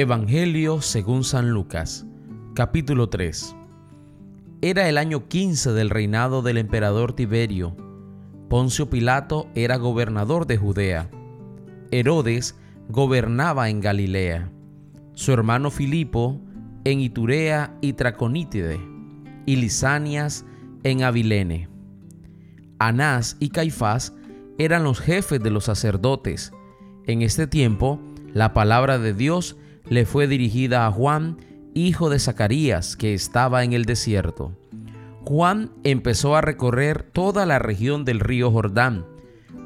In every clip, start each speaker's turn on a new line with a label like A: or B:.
A: Evangelio según San Lucas, capítulo 3. Era el año 15 del reinado del emperador Tiberio. Poncio Pilato era gobernador de Judea. Herodes gobernaba en Galilea. Su hermano Filipo en Iturea y Traconítide. Y Lisanias en Abilene. Anás y Caifás eran los jefes de los sacerdotes. En este tiempo, la palabra de Dios le fue dirigida a Juan, hijo de Zacarías, que estaba en el desierto. Juan empezó a recorrer toda la región del río Jordán,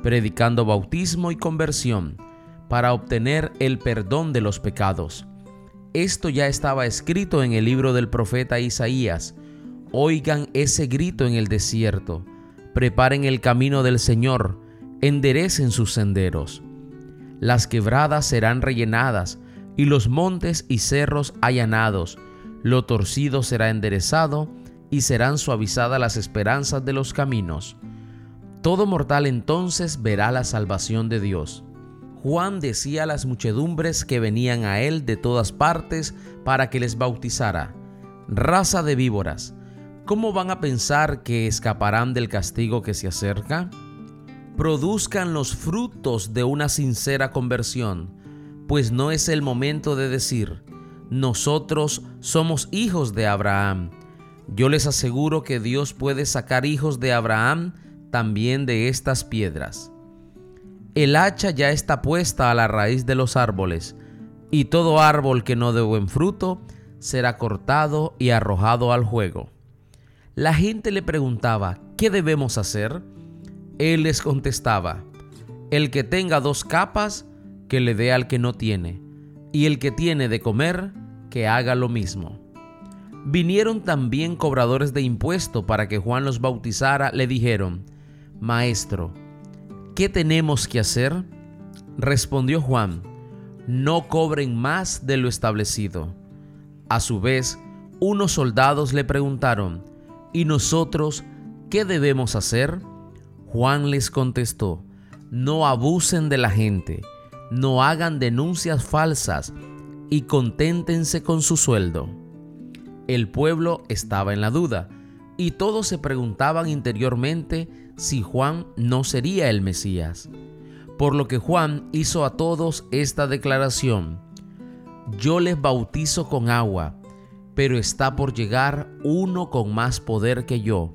A: predicando bautismo y conversión para obtener el perdón de los pecados. Esto ya estaba escrito en el libro del profeta Isaías. Oigan ese grito en el desierto. Preparen el camino del Señor, enderecen sus senderos. Las quebradas serán rellenadas, y los montes y cerros allanados, lo torcido será enderezado, y serán suavizadas las esperanzas de los caminos. Todo mortal entonces verá la salvación de Dios. Juan decía a las muchedumbres que venían a él de todas partes para que les bautizara, raza de víboras, ¿cómo van a pensar que escaparán del castigo que se acerca? Produzcan los frutos de una sincera conversión pues no es el momento de decir, nosotros somos hijos de Abraham. Yo les aseguro que Dios puede sacar hijos de Abraham también de estas piedras. El hacha ya está puesta a la raíz de los árboles, y todo árbol que no dé buen fruto será cortado y arrojado al juego. La gente le preguntaba, ¿qué debemos hacer? Él les contestaba, el que tenga dos capas, que le dé al que no tiene, y el que tiene de comer, que haga lo mismo. Vinieron también cobradores de impuesto para que Juan los bautizara, le dijeron, Maestro, ¿qué tenemos que hacer? Respondió Juan, no cobren más de lo establecido. A su vez, unos soldados le preguntaron, ¿y nosotros qué debemos hacer? Juan les contestó, no abusen de la gente no hagan denuncias falsas y conténtense con su sueldo. El pueblo estaba en la duda y todos se preguntaban interiormente si Juan no sería el Mesías. Por lo que Juan hizo a todos esta declaración, yo les bautizo con agua, pero está por llegar uno con más poder que yo,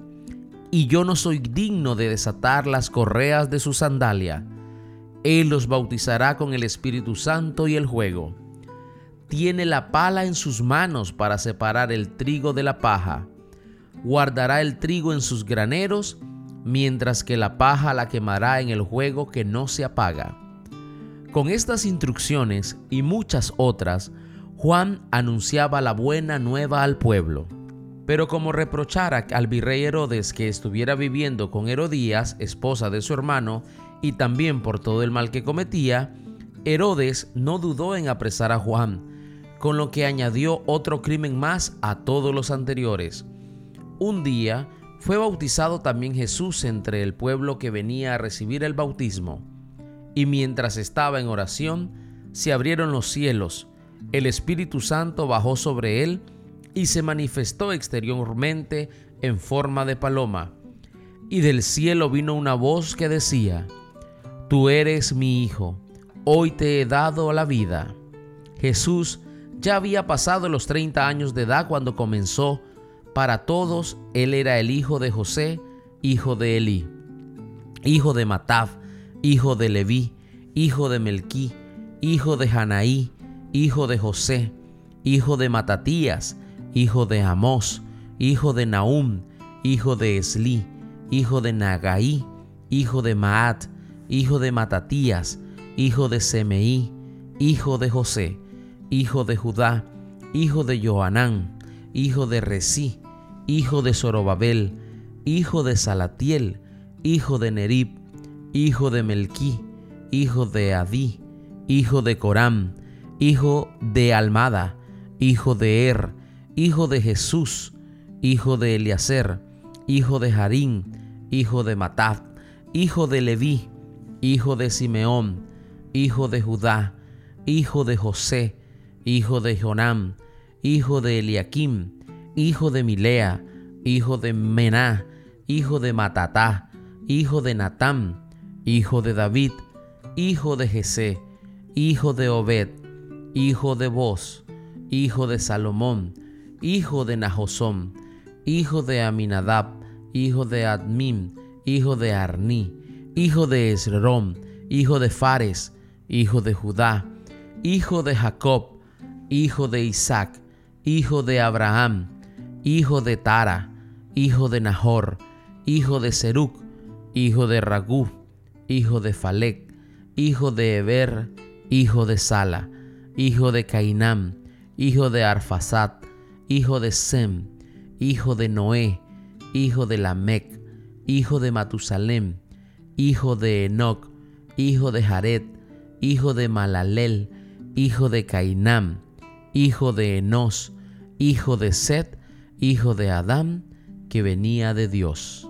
A: y yo no soy digno de desatar las correas de su sandalia. Él los bautizará con el Espíritu Santo y el juego. Tiene la pala en sus manos para separar el trigo de la paja. Guardará el trigo en sus graneros, mientras que la paja la quemará en el juego que no se apaga. Con estas instrucciones y muchas otras, Juan anunciaba la buena nueva al pueblo. Pero como reprochara al virrey Herodes que estuviera viviendo con Herodías, esposa de su hermano, y también por todo el mal que cometía, Herodes no dudó en apresar a Juan, con lo que añadió otro crimen más a todos los anteriores. Un día fue bautizado también Jesús entre el pueblo que venía a recibir el bautismo, y mientras estaba en oración, se abrieron los cielos, el Espíritu Santo bajó sobre él y se manifestó exteriormente en forma de paloma. Y del cielo vino una voz que decía, Tú eres mi Hijo, hoy te he dado la vida. Jesús ya había pasado los 30 años de edad cuando comenzó. Para todos, Él era el hijo de José, hijo de Elí, hijo de Mataf, hijo de Leví, hijo de Melquí, hijo de Hanaí, hijo de José, hijo de Matatías, hijo de Amós, hijo de Naum, hijo de Esli, hijo de Nagaí, hijo de Maat, hijo de Matatías, hijo de Semeí, hijo de José, hijo de Judá, hijo de Joanán, hijo de Resí, hijo de Zorobabel, hijo de Salatiel, hijo de Nerib, hijo de Melquí, hijo de Adí, hijo de Coram, hijo de Almada, hijo de Er, hijo de Jesús, hijo de Eliaser, hijo de Harín, hijo de Matat, hijo de Leví, hijo de Simeón, hijo de Judá, hijo de José, hijo de Jonam, hijo de Eliakim, hijo de Milea, hijo de Mená, hijo de Matatá, hijo de Natán, hijo de David, hijo de Jesé, hijo de Obed, hijo de Boz, hijo de Salomón, hijo de Nahosón, hijo de Aminadab, hijo de Admim, hijo de Arní, hijo de Esrom, hijo de Fares, hijo de Judá, hijo de Jacob, hijo de Isaac, hijo de Abraham, hijo de Tara, hijo de Nahor, hijo de Seruc, hijo de Ragú, hijo de Falec, hijo de Eber, hijo de Sala, hijo de Cainam, hijo de Arfasat, hijo de Sem, hijo de Noé, hijo de Lamec, hijo de Matusalem, hijo de Enoc, hijo de Jared, hijo de Malalel, hijo de Cainam, hijo de Enos, hijo de Set, hijo de Adán, que venía de Dios.